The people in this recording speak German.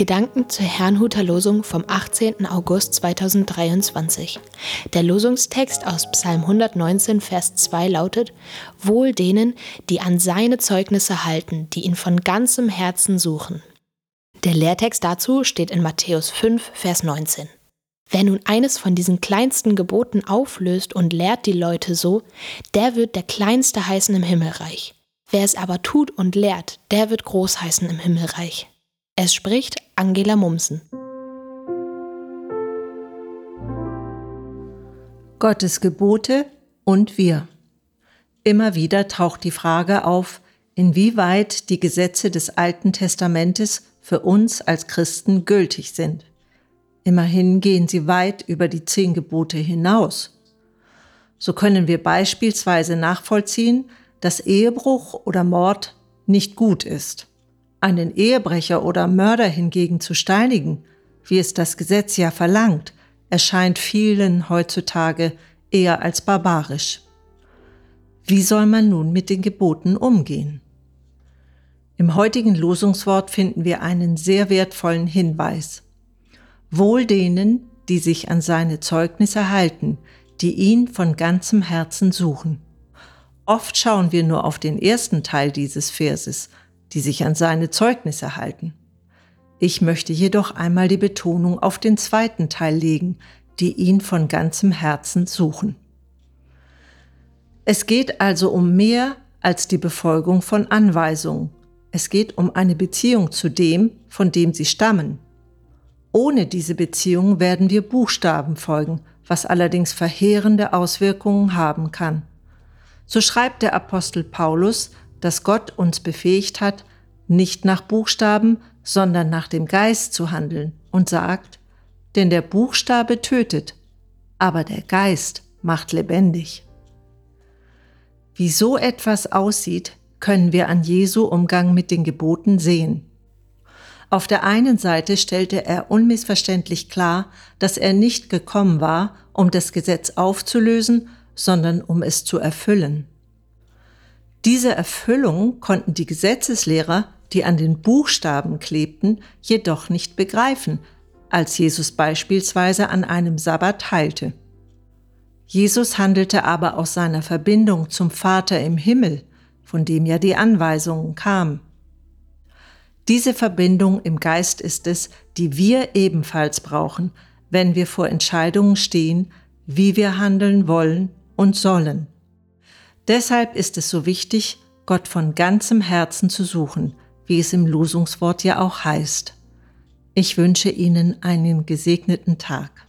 Gedanken zur Herrnhuter Losung vom 18. August 2023. Der Losungstext aus Psalm 119, Vers 2 lautet: Wohl denen, die an seine Zeugnisse halten, die ihn von ganzem Herzen suchen. Der Lehrtext dazu steht in Matthäus 5, Vers 19. Wer nun eines von diesen kleinsten Geboten auflöst und lehrt die Leute so, der wird der Kleinste heißen im Himmelreich. Wer es aber tut und lehrt, der wird groß heißen im Himmelreich. Es spricht Angela Mumsen. Gottes Gebote und wir. Immer wieder taucht die Frage auf, inwieweit die Gesetze des Alten Testamentes für uns als Christen gültig sind. Immerhin gehen sie weit über die zehn Gebote hinaus. So können wir beispielsweise nachvollziehen, dass Ehebruch oder Mord nicht gut ist. Einen Ehebrecher oder Mörder hingegen zu steinigen, wie es das Gesetz ja verlangt, erscheint vielen heutzutage eher als barbarisch. Wie soll man nun mit den Geboten umgehen? Im heutigen Losungswort finden wir einen sehr wertvollen Hinweis. Wohl denen, die sich an seine Zeugnisse halten, die ihn von ganzem Herzen suchen. Oft schauen wir nur auf den ersten Teil dieses Verses, die sich an seine Zeugnisse halten. Ich möchte jedoch einmal die Betonung auf den zweiten Teil legen, die ihn von ganzem Herzen suchen. Es geht also um mehr als die Befolgung von Anweisungen. Es geht um eine Beziehung zu dem, von dem sie stammen. Ohne diese Beziehung werden wir Buchstaben folgen, was allerdings verheerende Auswirkungen haben kann. So schreibt der Apostel Paulus, dass Gott uns befähigt hat, nicht nach Buchstaben, sondern nach dem Geist zu handeln und sagt, denn der Buchstabe tötet, aber der Geist macht lebendig. Wie so etwas aussieht, können wir an Jesu Umgang mit den Geboten sehen. Auf der einen Seite stellte er unmissverständlich klar, dass er nicht gekommen war, um das Gesetz aufzulösen, sondern um es zu erfüllen. Diese Erfüllung konnten die Gesetzeslehrer, die an den Buchstaben klebten, jedoch nicht begreifen, als Jesus beispielsweise an einem Sabbat heilte. Jesus handelte aber aus seiner Verbindung zum Vater im Himmel, von dem ja die Anweisungen kamen. Diese Verbindung im Geist ist es, die wir ebenfalls brauchen, wenn wir vor Entscheidungen stehen, wie wir handeln wollen und sollen. Deshalb ist es so wichtig, Gott von ganzem Herzen zu suchen, wie es im Losungswort ja auch heißt. Ich wünsche Ihnen einen gesegneten Tag.